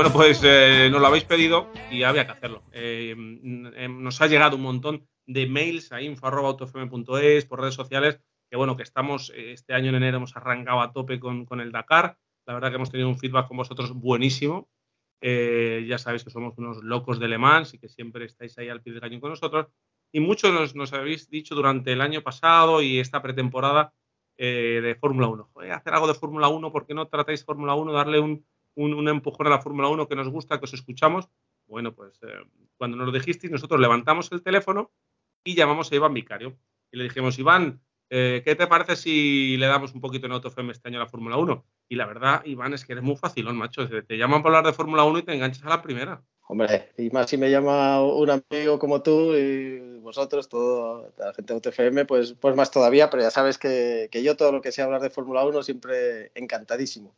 Bueno, pues eh, nos lo habéis pedido y había que hacerlo. Eh, mm, nos ha llegado un montón de mails a info.autofm.es, por redes sociales, que bueno, que estamos, eh, este año en enero hemos arrancado a tope con, con, el Dakar. La verdad que hemos tenido un feedback con vosotros buenísimo. ya sabéis que somos unos locos de Le Mans y que siempre estáis ahí al pie del cañón con nosotros. Y muchos nos, nos habéis dicho durante el año pasado y esta pretemporada de Fórmula 1. hacer algo de Fórmula 1, ¿por qué no tratáis Fórmula 1, darle un, un, empujón a la Fórmula 1 que nos gusta, que os escuchamos. Bueno, pues eh, cuando nos lo dijisteis, nosotros levantamos el teléfono y llamamos a Iván Vicario. Y le dijimos, Iván, eh, ¿qué te parece si le damos un poquito en AutoFM este año a la Fórmula 1? Y la verdad, Iván, es que eres muy facilón, macho. Te llaman para hablar de Fórmula 1 y te enganchas a la primera. Hombre, y más si me llama un amigo como tú y vosotros, toda la gente de AutoFM, pues, pues más todavía, pero ya sabes que, yo todo lo que sé hablar de Fórmula 1 siempre encantadísimo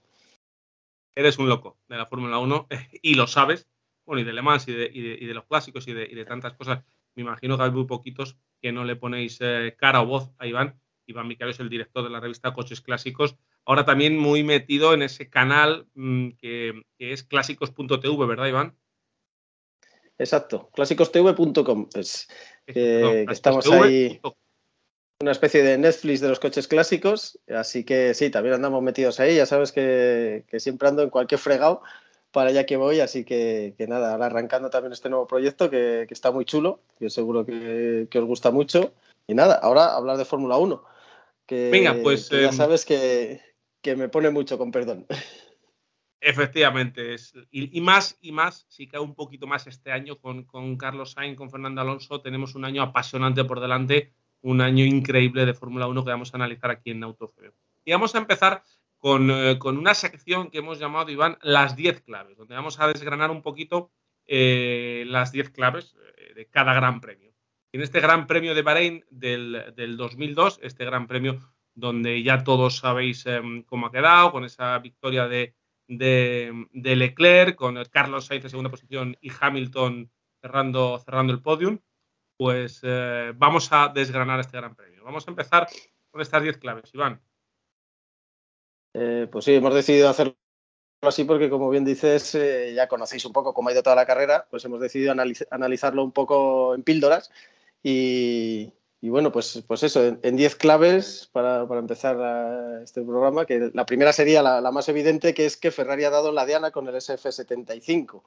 eres un loco de la Fórmula 1 y lo sabes, bueno, y de Le Mans y de, y de, los clásicos y de, y de, tantas cosas. Me imagino que hay muy poquitos que no le ponéis eh, cara o voz a Iván. Iván Micario es el director de la revista Coches Clásicos. Ahora también muy metido en ese canal mmm, que, que, es clásicos.tv, ¿verdad, Iván? Exacto, clásicostv.com. Pues, que estamos ahí una especie de Netflix de los coches clásicos, así que sí, también andamos metidos ahí, ya sabes que, que siempre ando en cualquier fregado para allá que voy, así que, que nada, ahora arrancando también este nuevo proyecto que, que está muy chulo, que seguro que, os gusta mucho. Y nada, ahora hablar de Fórmula 1, que, Venga, pues, ya eh, sabes que, me pone mucho, con perdón. Efectivamente, es, y, y, más y más, si cae un poquito más este año con, con Carlos Sainz, con Fernando Alonso, tenemos un año apasionante por delante un año increíble de Fórmula 1 que vamos a analizar aquí en Autofeo. Y vamos a empezar con, eh, con, una sección que hemos llamado, Iván, las 10 claves, donde vamos a desgranar un poquito eh, las 10 claves eh, de cada gran premio. En este gran premio de Bahrein del, del 2002, este gran premio donde ya todos sabéis eh, cómo ha quedado, con esa victoria de, de, de, Leclerc, con Carlos Sainz en segunda posición y Hamilton cerrando, cerrando el podium pues eh, vamos a desgranar este gran premio. Vamos a empezar con estas 10 claves, Iván. Eh, pues sí, hemos decidido hacerlo así porque, como bien dices, eh, ya conocéis un poco cómo ha ido toda la carrera, pues hemos decidido analiz analizarlo un poco en píldoras y, bueno, pues, pues eso, en 10 claves para, empezar este programa, que la primera sería la, la, más evidente, que es que Ferrari ha dado la diana con el SF75.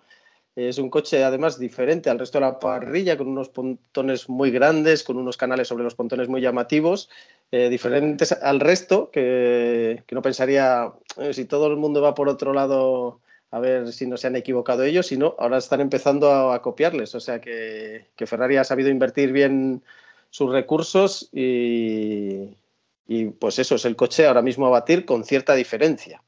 Es un coche además diferente al resto de la parrilla, con unos pontones muy grandes, con unos canales sobre los pontones muy llamativos, eh, diferentes al resto, que, no pensaría, eh, si todo el mundo va por otro lado, a ver si no se han equivocado ellos, sino ahora están empezando a, copiarles. O sea que, Ferrari ha sabido invertir bien sus recursos y pues eso es el coche ahora mismo a batir con cierta diferencia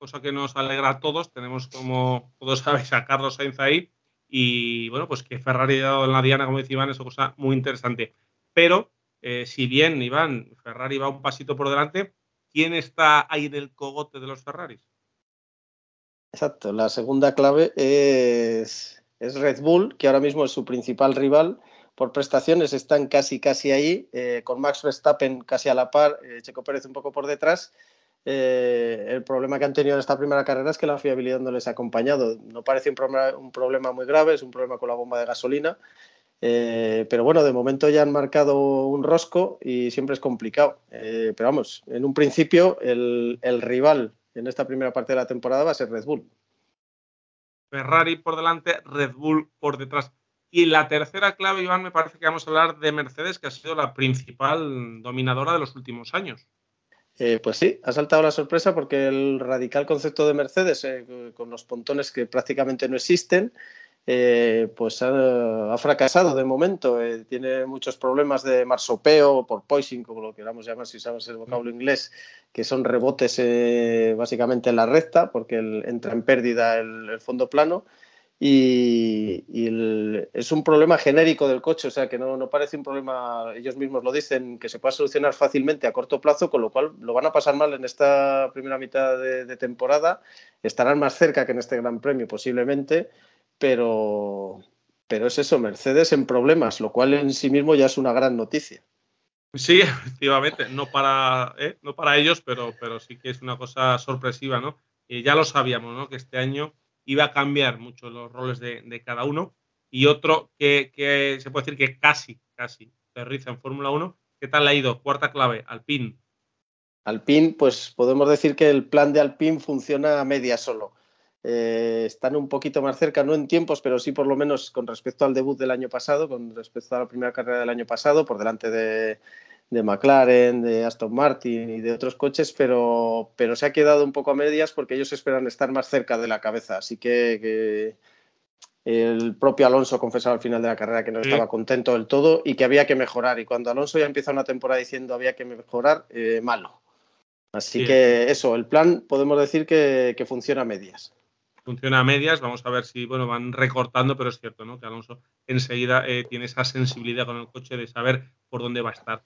cosa que nos alegra a todos. Tenemos, como todos sabéis, a Carlos Sainz ahí. Y bueno, pues que Ferrari ha dado en la diana, como decía Iván, es una cosa muy interesante. Pero, eh, si bien, Iván, Ferrari va un pasito por delante, ¿quién está ahí en el cogote de los Ferraris? Exacto, la segunda clave es, es Red Bull, que ahora mismo es su principal rival. Por prestaciones están casi, casi ahí, eh, con Max Verstappen casi a la par, eh, Checo Pérez un poco por detrás eh, el problema que han tenido en esta primera carrera es que la fiabilidad no les ha acompañado. No parece un problema, muy grave, es un problema con la bomba de gasolina. Eh, pero bueno, de momento ya han marcado un rosco y siempre es complicado. Eh, pero vamos, en un principio el, rival en esta primera parte de la temporada va a ser Red Bull. Ferrari por delante, Red Bull por detrás. Y la tercera clave, Iván, me parece que vamos a hablar de Mercedes, que ha sido la principal dominadora de los últimos años. Eh, pues sí, ha saltado la sorpresa porque el radical concepto de Mercedes, con los pontones que prácticamente no existen, eh, pues ha, fracasado de momento. Eh, tiene muchos problemas de marsopeo, por poising, como lo queramos llamar, si sabes el vocablo inglés, que son rebotes eh, básicamente en la recta, porque entra en pérdida el, fondo plano. Y, es un problema genérico del coche, o sea que no, parece un problema, ellos mismos lo dicen, que se pueda solucionar fácilmente a corto plazo, con lo cual lo van a pasar mal en esta primera mitad de temporada. Estarán más cerca que en este Gran Premio posiblemente pero, pero es eso, Mercedes en problemas, lo cual en sí mismo ya es una gran noticia. Sí, efectivamente, no para, ¿eh? no para ellos, pero, pero sí que es una cosa sorpresiva, ¿no? ya lo sabíamos, ¿no? Que este año iba a cambiar mucho los roles de, cada uno. Y otro que, se puede decir que casi, casi aterriza en Fórmula 1. ¿Qué tal ha ido? Cuarta clave, Alpine. Alpine, pues podemos decir que el plan de Alpine funciona a media solo. Eh, están un poquito más cerca, no en tiempos, pero sí por lo menos con respecto al debut del año pasado, con respecto a la primera carrera del año pasado, por delante de, McLaren, de Aston Martin y de otros coches, pero, pero se ha quedado un poco a medias porque ellos esperan estar más cerca de la cabeza. Así que, el propio Alonso confesaba al final de la carrera que no estaba contento del todo y que había que mejorar. Y cuando Alonso ya empieza una temporada diciendo había que mejorar, eh, malo. Así que eso, el plan podemos decir que funciona a medias funciona a medias. Vamos a ver si bueno van recortando, pero es cierto, ¿no? Que Alonso enseguida eh, tiene esa sensibilidad con el coche de saber por dónde va a estar.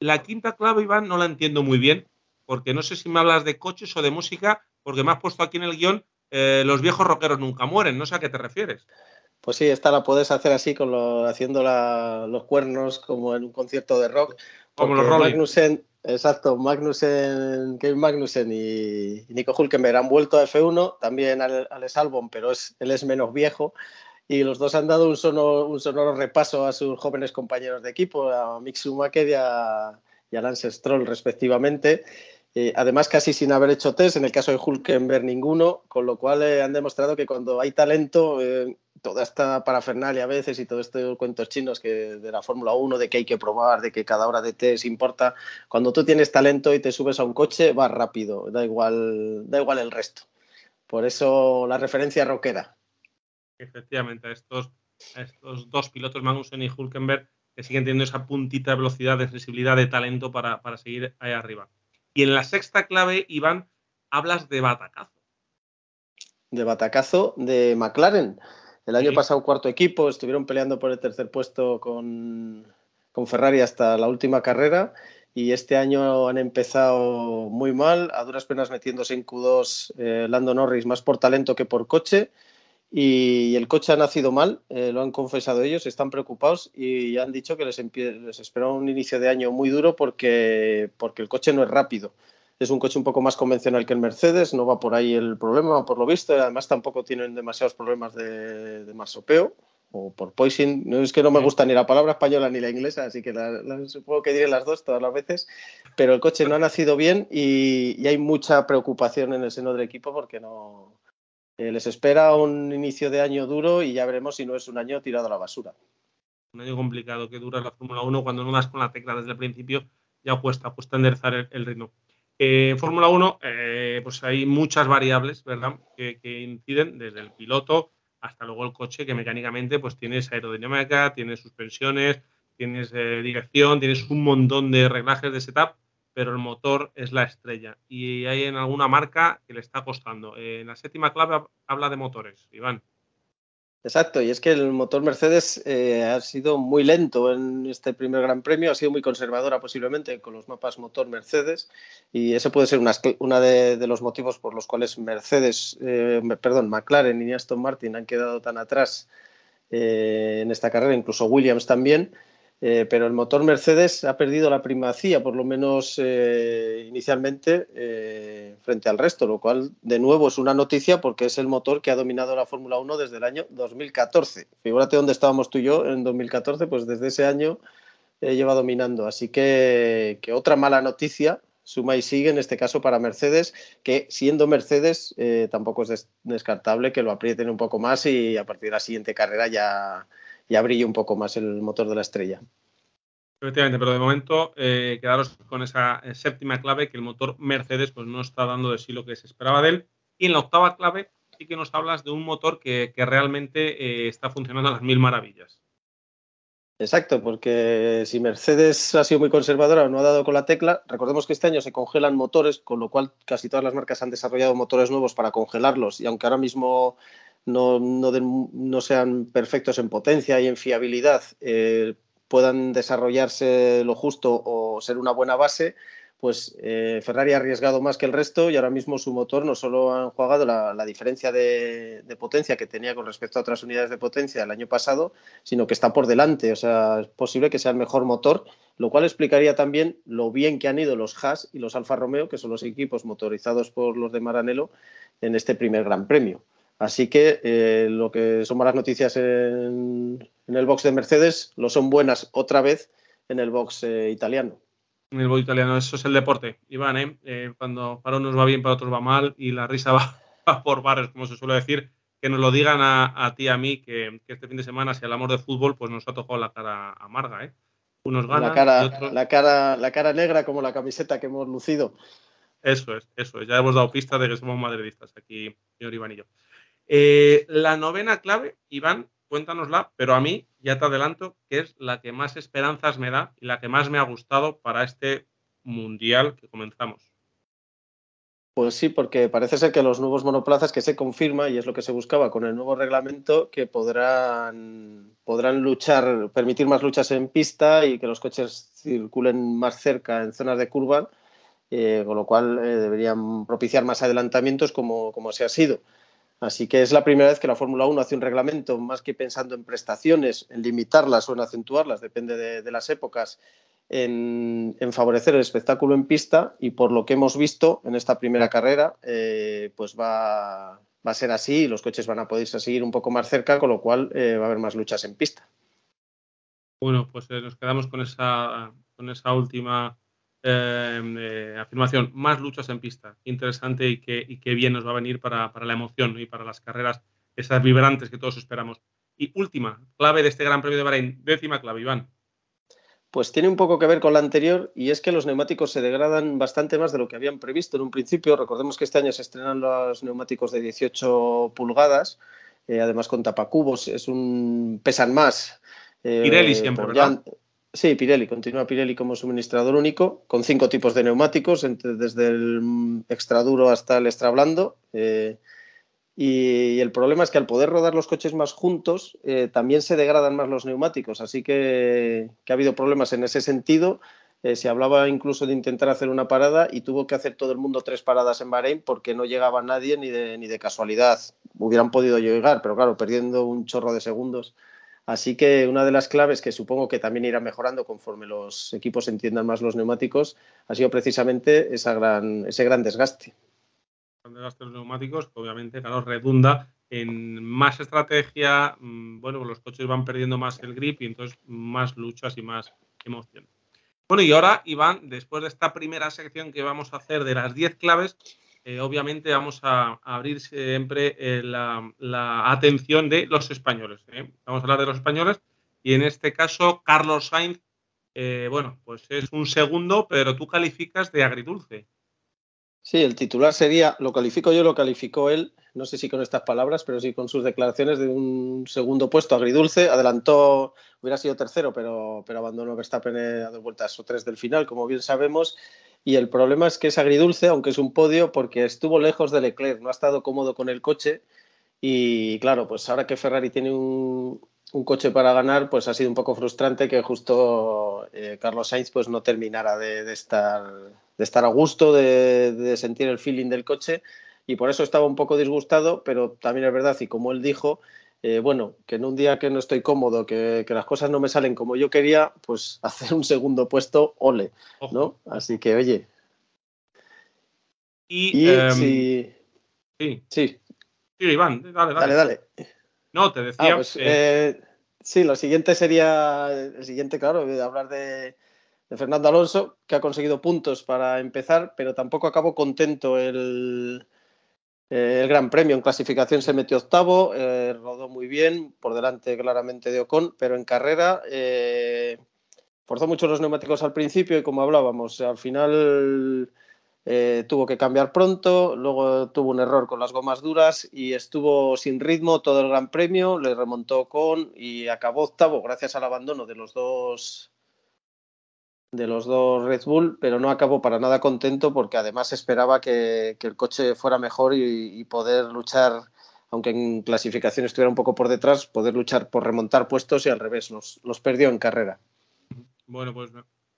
La quinta clave, Iván, no la entiendo muy bien, porque no sé si me hablas de coches o de música, porque me has puesto aquí en el guion eh, los viejos rockeros nunca mueren. No sé a qué te refieres. Pues sí, esta la puedes hacer así, con lo, haciendo los cuernos como en un concierto de rock. Como los Rolling. Magnussen, Exacto, Magnussen, Kevin Magnussen y Nico Hulkenberg han vuelto a F1, también Alex Albon, pero es, él es menos viejo. Y los dos han dado un sonoro, repaso a sus jóvenes compañeros de equipo, a Mick Schumacher y a, Lance Stroll, respectivamente. Eh, además, casi sin haber hecho test, en el caso de Hulkenberg ninguno, con lo cual eh, han demostrado que cuando hay talento, eh, toda esta parafernalia a veces y todo estos cuentos chinos que de la Fórmula 1, de que hay que probar, de que cada hora de test importa, cuando tú tienes talento y te subes a un coche, vas rápido, da igual, da igual el resto. Por eso la referencia rockera. Efectivamente, estos, estos dos pilotos, Magnussen y Hulkenberg, que siguen teniendo esa puntita de velocidad, de sensibilidad, de talento para, para seguir ahí arriba. Y en la sexta clave, Iván, hablas de batacazo. De batacazo de McLaren. El año pasado cuarto equipo, estuvieron peleando por el tercer puesto con, Ferrari hasta la última carrera y este año han empezado muy mal, a duras penas metiéndose en Q2 eh, Lando Norris más por talento que por coche y el coche ha nacido mal, eh, lo han confesado ellos, están preocupados y han dicho que les, les espera un inicio de año muy duro porque, porque el coche no es rápido es un coche un poco más convencional que el Mercedes, no va por ahí el problema, por lo visto, además tampoco tienen demasiados problemas de, de marsopeo o por poison. No es que no me gusta ni la palabra española ni la inglesa, así que supongo que diré las dos todas las veces, pero el coche no ha nacido bien y, hay mucha preocupación en el seno del equipo porque no eh, les espera un inicio de año duro y ya veremos si no es un año tirado a la basura. Un año complicado que dura la Fórmula 1 cuando no das con la tecla desde el principio ya cuesta, cuesta enderezar el, ritmo. En Fórmula 1, eh, pues hay muchas variables, ¿verdad?, que, inciden desde el piloto hasta luego el coche, que mecánicamente pues tienes aerodinámica, tienes suspensiones, tienes eh, dirección, tienes un montón de reglajes de setup, pero el motor es la estrella. Y hay en alguna marca que le está costando. en la séptima clave habla de motores, Iván. Exacto, y es que el motor Mercedes eh, ha sido muy lento en este primer Gran Premio, ha sido muy conservadora posiblemente con los mapas motor Mercedes, y ese puede ser uno de, los motivos por los cuales Mercedes, eh, perdón, McLaren y Aston Martin han quedado tan atrás eh, en esta carrera, incluso Williams también. Eh, pero el motor Mercedes ha perdido la primacía, por lo menos eh, inicialmente, eh, frente al resto, lo cual de nuevo es una noticia porque es el motor que ha dominado la Fórmula 1 desde el año 2014. Figúrate dónde estábamos tú y yo en 2014, pues desde ese año lleva dominando. Así que, que, otra mala noticia suma y sigue en este caso para Mercedes, que siendo Mercedes tampoco es descartable que lo aprieten un poco más y a partir de la siguiente carrera ya ya brille un poco más el motor de la estrella. Efectivamente, pero de momento eh, quedaros con esa eh, séptima clave que el motor Mercedes pues, no está dando de sí lo que se esperaba de él. Y en la octava clave sí que nos hablas de un motor que, realmente eh, está funcionando a las mil maravillas. Exacto, porque si Mercedes ha sido muy conservadora o no ha dado con la tecla, recordemos que este año se congelan motores, con lo cual casi todas las marcas han desarrollado motores nuevos para congelarlos y aunque ahora mismo no, no, sean perfectos en potencia y en fiabilidad, eh, puedan desarrollarse lo justo o ser una buena base, pues eh, Ferrari ha arriesgado más que el resto y ahora mismo su motor no solo ha jugado la, diferencia de, potencia que tenía con respecto a otras unidades de potencia el año pasado, sino que está por delante. O sea, es posible que sea el mejor motor, lo cual explicaría también lo bien que han ido los Haas y los Alfa Romeo, que son los equipos motorizados por los de Maranello, en este primer Gran Premio. Así que eh, lo que son malas noticias en, el box de Mercedes lo son buenas otra vez en el box eh, italiano. En el box italiano, eso es el deporte, Iván. ¿eh? eh cuando para unos va bien, para otros va mal y la risa va, por barrios, como se suele decir. Que nos lo digan a, ti y a mí que, este fin de semana, si hablamos de fútbol, pues nos ha tocado la cara amarga. ¿eh? Unos ganan. La cara, la, cara, la cara negra como la camiseta que hemos lucido. Eso es, eso es. Ya hemos dado pista de que somos madridistas aquí, señor Iván y yo. Eh, la novena clave, Iván, cuéntanosla, pero a mí ya te adelanto que es la que más esperanzas me da y la que más me ha gustado para este mundial que comenzamos. Pues sí, porque parece ser que los nuevos monoplazas que se confirma, y es lo que se buscaba con el nuevo reglamento, que podrán, podrán luchar, permitir más luchas en pista y que los coches circulen más cerca en zonas de curva, eh, con lo cual eh, deberían propiciar más adelantamientos como, como se ha sido. Así que es la primera vez que la Fórmula 1 hace un reglamento, más que pensando en prestaciones, en limitarlas o en acentuarlas, depende de, las épocas, en, favorecer el espectáculo en pista y por lo que hemos visto en esta primera carrera, eh, pues va, a ser así y los coches van a poder seguir un poco más cerca, con lo cual eh, va a haber más luchas en pista. Bueno, pues eh, nos quedamos con esa, con esa última eh, afirmación, más luchas en pista. Interesante y que, bien nos va a venir para, la emoción y para las carreras, esas vibrantes que todos esperamos. Y última, clave de este Gran Premio de Bahrein, décima clave, Iván. Pues tiene un poco que ver con la anterior y es que los neumáticos se degradan bastante más de lo que habían previsto en un principio. Recordemos que este año se estrenan los neumáticos de 18 pulgadas, eh, además con tapacubos, es un pesan más. Eh, Pirelli siempre, ¿verdad? Sí, Pirelli, continúa Pirelli como suministrador único, con cinco tipos de neumáticos, desde el extra duro hasta el extra blando. Eh, y, el problema es que al poder rodar los coches más juntos, eh, también se degradan más los neumáticos. Así que, ha habido problemas en ese sentido. Eh, se hablaba incluso de intentar hacer una parada y tuvo que hacer todo el mundo tres paradas en Bahrein porque no llegaba nadie ni de, ni de casualidad. Hubieran podido llegar, pero claro, perdiendo un chorro de segundos Así que una de las claves que supongo que también irá mejorando conforme los equipos entiendan más los neumáticos ha sido precisamente gran, ese gran desgaste. El desgaste de los neumáticos, obviamente, claro, redunda en más estrategia. Mm, bueno, los coches van perdiendo más el grip y entonces más luchas y más emoción. Bueno, y ahora, Iván, después de esta primera sección que vamos a hacer de las 10 claves, eh, obviamente vamos a, abrir siempre eh, la, atención de los españoles. ¿eh? Vamos a hablar de los españoles y en este caso Carlos Sainz, bueno, pues es un segundo, pero tú calificas de agridulce. Sí, el titular sería, lo califico yo, lo calificó él, no sé si con estas palabras, pero sí con sus declaraciones de un segundo puesto agridulce. Adelantó, hubiera sido tercero, pero, pero abandonó Verstappen a dos vueltas o tres del final, como bien sabemos y el problema es que es agridulce, aunque es un podio, porque estuvo lejos de Leclerc, no ha estado cómodo con el coche y claro, pues ahora que Ferrari tiene un, coche para ganar, pues ha sido un poco frustrante que justo eh, Carlos Sainz pues no terminara de, estar, de estar a gusto, de, sentir el feeling del coche y por eso estaba un poco disgustado, pero también es verdad y como él dijo, eh, bueno, que en un día que no estoy cómodo, que, las cosas no me salen como yo quería, pues hacer un segundo puesto, ole, ¿no? Así que, oye. Y, em, sí. Sí. Sí, Iván, dale, dale. Dale, dale. No, te decía. Ah, pues, eh, sí, lo siguiente sería, el siguiente, claro, hablar de, de Fernando Alonso, que ha conseguido puntos para empezar, pero tampoco acabo contento el, el Gran Premio. En clasificación se metió octavo, eh, rodó muy bien, por delante claramente de Ocon, pero en carrera eh, forzó mucho los neumáticos al principio y como hablábamos, al final eh, tuvo que cambiar pronto, luego tuvo un error con las gomas duras y estuvo sin ritmo todo el Gran Premio, le remontó Ocon y acabó octavo gracias al abandono de los dos de los dos Red Bull, pero no acabó para nada contento porque además esperaba que, el coche fuera mejor y, poder luchar, aunque en clasificación estuviera un poco por detrás, poder luchar por remontar puestos y al revés, los, los perdió en carrera. Bueno, pues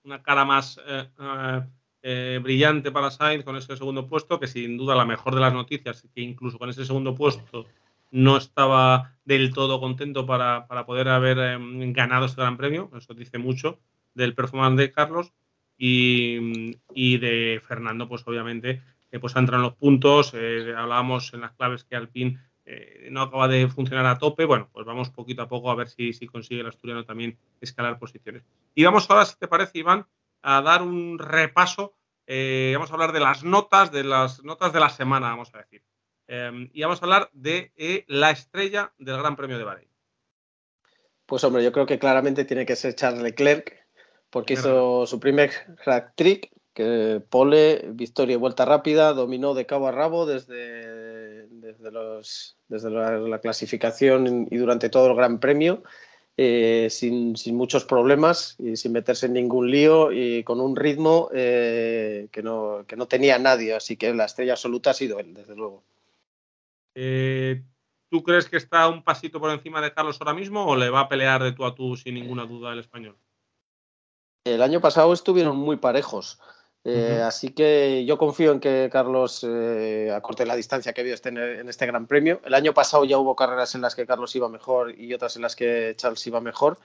una cara más eh, eh, eh, brillante para Sainz con ese segundo puesto, que sin duda la mejor de las noticias, que incluso con ese segundo puesto no estaba del todo contento para, para poder haber ganado este gran premio, eso dice mucho del performance de Carlos y, de Fernando, pues obviamente, pues entran los puntos. Eh, hablábamos en las claves que Alpine eh, no acaba de funcionar a tope. Bueno, pues vamos poquito a poco a ver si, si consigue el asturiano también escalar posiciones. Y vamos ahora, si te parece, Iván, a dar un repaso. Eh, vamos a hablar de las notas, de las notas de la semana, vamos a decir. y vamos a hablar de la estrella del Gran Premio de Bahrein. Pues hombre, yo creo que claramente tiene que ser Charles Leclerc, porque hizo su primer hack trick, que pole, victoria y vuelta rápida, dominó de cabo a rabo desde, desde, los, desde la, clasificación y durante todo el Gran Premio, eh, sin, sin, muchos problemas y sin meterse en ningún lío y con un ritmo eh, que, no, que no tenía nadie, así que la estrella absoluta ha sido él, desde luego. Eh, ¿Tú crees que está un pasito por encima de Carlos ahora mismo o le va a pelear de tú a tú sin ninguna duda el español? El año pasado estuvieron muy parejos. Eh, así que yo confío en que Carlos eh, acorte la distancia que habido este, en este Gran Premio. El año pasado ya hubo carreras en las que Carlos iba mejor y otras en las que Charles iba mejor.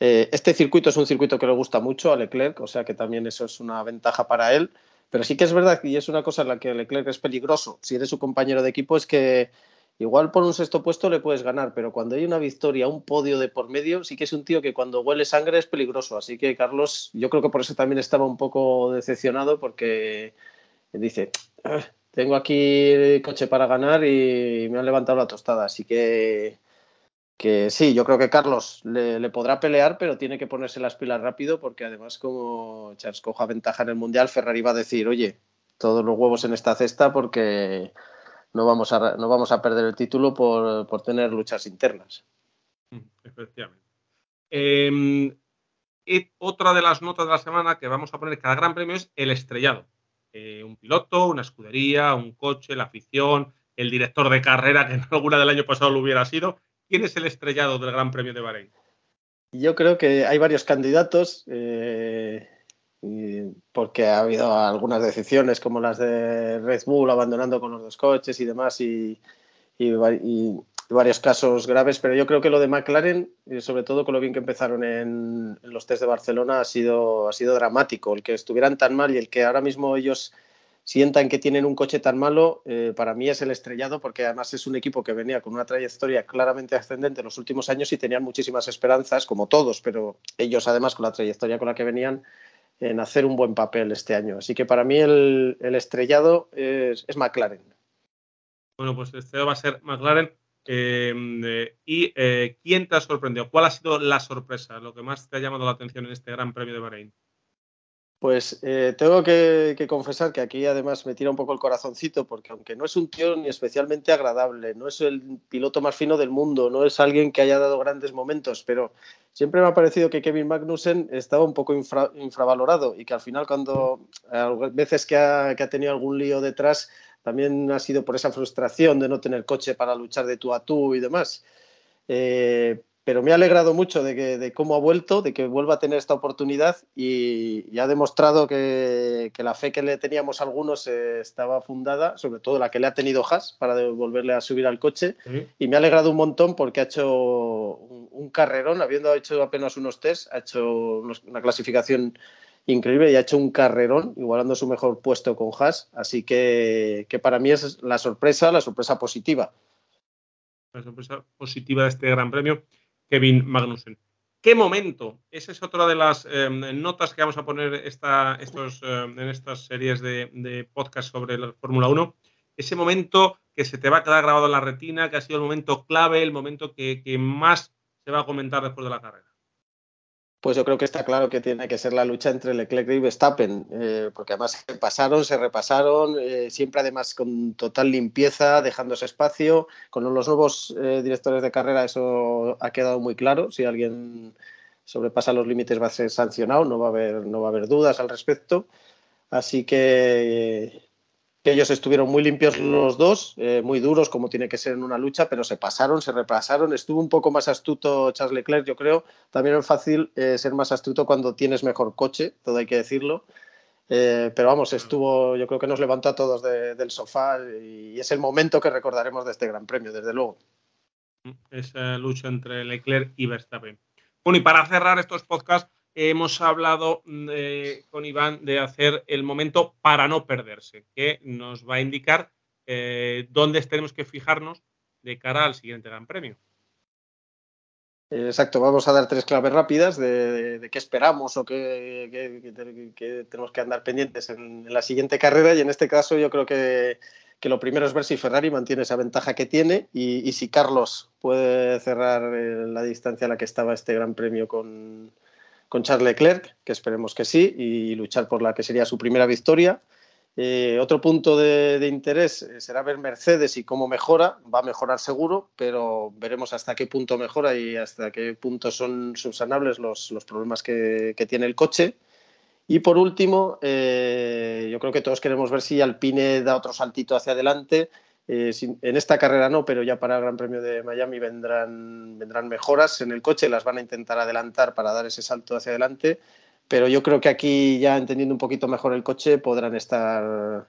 Eh, este circuito es un circuito que le gusta mucho a Leclerc, o sea que también eso es una ventaja para él. Pero sí que es verdad y es una cosa en la que Leclerc es peligroso. Si eres su compañero de equipo es que Igual por un sexto puesto le puedes ganar, pero cuando hay una victoria, un podio de por medio, sí que es un tío que cuando huele sangre es peligroso. Así que Carlos, yo creo que por eso también estaba un poco decepcionado porque dice, ah, tengo aquí el coche para ganar y me han levantado la tostada. Así que, que sí, yo creo que Carlos le, podrá pelear, pero tiene que ponerse las pilas rápido porque además como Charles coja ventaja en el Mundial, Ferrari va a decir, oye, todos los huevos en esta cesta porque no vamos a, no vamos a perder el título por, tener luchas internas. Mm, efectivamente. Em, y otra de las notas de la semana que vamos a poner cada gran premio es el estrellado. Eh, un piloto, una escudería, un coche, la afición, el director de carrera, que en alguna del año pasado lo hubiera sido. ¿Quién es el estrellado del Gran Premio de Bahrein? Yo creo que hay varios candidatos. Eh, porque ha habido algunas decisiones como las de Red Bull abandonando con los dos coches y demás y, varios casos graves, pero yo creo que lo de McLaren, sobre todo con lo bien que empezaron en, los test de Barcelona, ha sido, ha sido dramático. El que estuvieran tan mal y el que ahora mismo ellos sientan que tienen un coche tan malo, eh, para mí es el estrellado, porque además es un equipo que venía con una trayectoria claramente ascendente en los últimos años y tenían muchísimas esperanzas, como todos, pero ellos además con la trayectoria con la que venían en hacer un buen papel este año. Así que para mí el, estrellado es, McLaren. Bueno, pues este va a ser McLaren. Eh, ¿Y eh, quién te ha sorprendido? ¿Cuál ha sido la sorpresa? Lo que más te ha llamado la atención en este Gran Premio de Bahrein. Pues eh, tengo que, confesar que aquí además me tira un poco el corazoncito, porque aunque no es un tío ni especialmente agradable, no es el piloto más fino del mundo, no es alguien que haya dado grandes momentos, pero siempre me ha parecido que Kevin Magnussen estaba un poco infravalorado y que al final cuando a veces que ha, tenido algún lío detrás, también ha sido por esa frustración de no tener coche para luchar de tú a tú y demás. Eh, pero me ha alegrado mucho de, que, de cómo ha vuelto, de que vuelva a tener esta oportunidad y, ha demostrado que, la fe que le teníamos a algunos eh, estaba fundada, sobre todo la que le ha tenido Haas para volverle a subir al coche. Y me ha alegrado un montón porque ha hecho un, carrerón, habiendo hecho apenas unos test, ha hecho una clasificación increíble y ha hecho un carrerón, igualando su mejor puesto con Haas. Así que, que para mí es la sorpresa, la sorpresa positiva. La sorpresa positiva de este Gran Premio Kevin Magnussen. ¿Qué momento? Esa es otra de las em, notas que vamos a poner esta, estos, em, en estas series de, podcast sobre la Fórmula 1. Ese momento que se te va a quedar grabado en la retina, que ha sido el momento clave, el momento que más se va a comentar después de la carrera pues yo creo que está claro que tiene que ser la lucha entre Leclerc y Verstappen, eh, porque además se pasaron, se repasaron, eh, siempre además con total limpieza, dejándose espacio. Con los nuevos eh, directores de carrera eso ha quedado muy claro. Si alguien sobrepasa los límites va a ser sancionado, no va a haber, no va a haber dudas al respecto. Así que que ellos estuvieron muy limpios los dos, eh, muy duros como tiene que ser en una lucha, pero se pasaron, se repasaron. Estuvo un poco más astuto Charles Leclerc, yo creo. También es fácil eh, ser más astuto cuando tienes mejor coche, todo hay que decirlo. Eh, pero vamos, estuvo, yo creo que nos levantó a todos del sofá y es el momento que recordaremos de este Gran Premio, desde luego. Esa lucha entre Leclerc y Verstappen. Bueno, y para cerrar estos podcasts, hemos hablado mm, eh, con Iván de hacer el momento para no perderse, que nos va a indicar eh, dónde tenemos que fijarnos de cara al siguiente Gran Premio. Exacto, vamos a dar tres claves rápidas de, qué esperamos o qué, tenemos que andar pendientes en, la siguiente carrera y en este caso yo creo que, lo primero es ver si Ferrari mantiene esa ventaja que tiene y, y si Carlos puede cerrar eh, la distancia a la que estaba este Gran Premio con, con Charles Leclerc, que esperemos que sí, y luchar por la que sería su primera victoria. Eh, otro punto de, interés eh, será ver Mercedes y cómo mejora. Va a mejorar seguro, pero veremos hasta qué punto mejora y hasta qué punto son subsanables los, problemas que, tiene el coche. Y por último, eh, yo creo que todos queremos ver si Alpine da otro saltito hacia adelante eh, en esta carrera no, pero ya para el Gran Premio de Miami vendrán, mejoras en el coche, las van a intentar adelantar para dar ese salto hacia adelante, pero yo creo que aquí ya entendiendo un poquito mejor el coche podrán estar,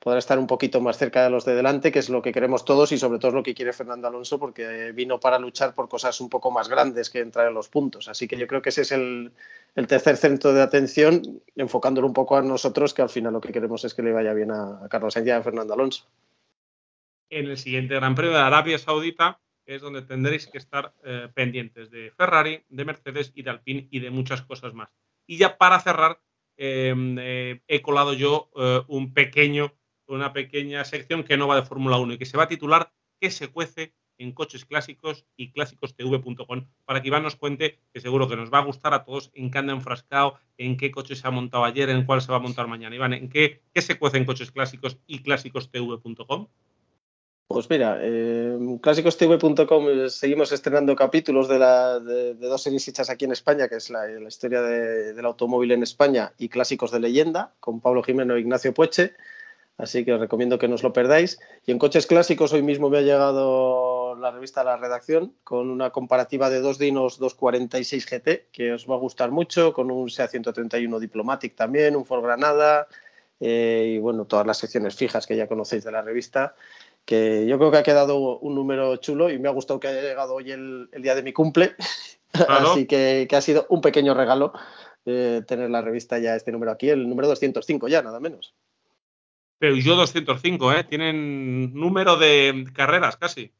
podrán estar un poquito más cerca de los de delante, que es lo que queremos todos y sobre todo lo que quiere Fernando Alonso porque vino para luchar por cosas un poco más grandes que entrar en los puntos. Así que yo creo que ese es el, el tercer centro de atención, enfocándolo un poco a nosotros, que al final lo que queremos es que le vaya bien a, a Carlos Sainz y a Fernando Alonso en el siguiente Gran Premio de Arabia Saudita, es donde tendréis que estar eh, pendientes de Ferrari, de Mercedes y de Alpine y de muchas cosas más. Y ya para cerrar, em, eh, he colado yo eh, un pequeño, una pequeña sección que no va de Fórmula 1 y que se va a titular ¿Qué se cuece en coches clásicos y clásicostv.com para que Iván nos cuente, que seguro que nos va a gustar a todos, en qué anda enfrascado, en qué coche se ha montado ayer, en cuál se va a montar mañana. Iván, ¿en qué, qué se cuece en coches clásicos y clásicostv.com? Pues mira, clásicostv.com eh, seguimos estrenando capítulos de, la, de, dos series hechas aquí en España, que es la, historia del automóvil en España y clásicos de leyenda, con Pablo Jimeno e Ignacio Pueche. Así que os recomiendo que no os lo perdáis. Y en coches clásicos, hoy mismo me ha llegado la revista La Redacción con una comparativa de dos Dinos 246 GT, que os va a gustar mucho, con un SEA 131 Diplomatic también, un Ford Granada eh, y bueno, todas las secciones fijas que ya conocéis de la revista que yo creo que ha quedado un número chulo y me ha gustado que haya llegado hoy el, día de mi cumple. Así que, ha sido un pequeño regalo eh, tener la revista ya, este número aquí, el número 205 ya, nada menos. Pero yo 205, ¿eh? Tienen número de carreras casi.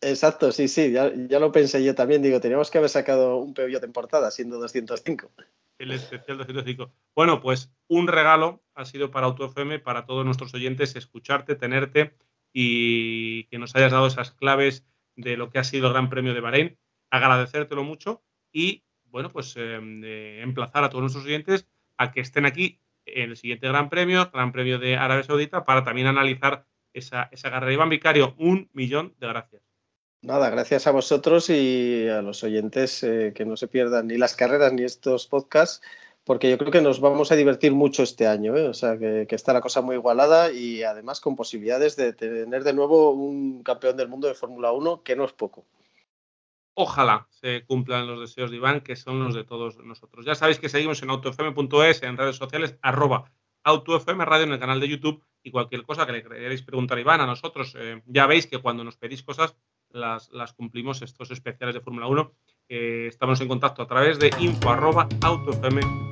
Exacto, sí, sí, ya, lo pensé yo también. Digo, teníamos que haber sacado un Peugeot en portada siendo 205. El especial 205. Bueno, pues un regalo ha sido para AutoFM, para todos nuestros oyentes, escucharte, tenerte y que nos hayas dado esas claves de lo que ha sido el Gran Premio de Bahrein. Agradecértelo mucho y, bueno, pues em, emplazar a todos nuestros oyentes a que estén aquí en el siguiente Gran Premio, Gran Premio de Arabia Saudita, para también analizar esa, esa carrera. Iván Vicario, un millón de gracias. Nada, gracias a vosotros y a los oyentes eh, que no se pierdan ni las carreras ni estos podcasts porque yo creo que nos vamos a divertir mucho este año, ¿eh? o sea, que, está la cosa muy igualada y además con posibilidades de tener de nuevo un campeón del mundo de Fórmula 1, que no es poco. ojalá se cumplan los deseos de Iván, que son los de todos nosotros. Ya sabéis que seguimos en autofm.es, en redes sociales, arroba AutoFM Radio en el canal de YouTube y cualquier cosa que le queréis preguntar a Iván, a nosotros, eh, ya veis que cuando nos pedís cosas las, cumplimos, estos especiales de Fórmula 1. estamos en contacto a través de info.autofm.es.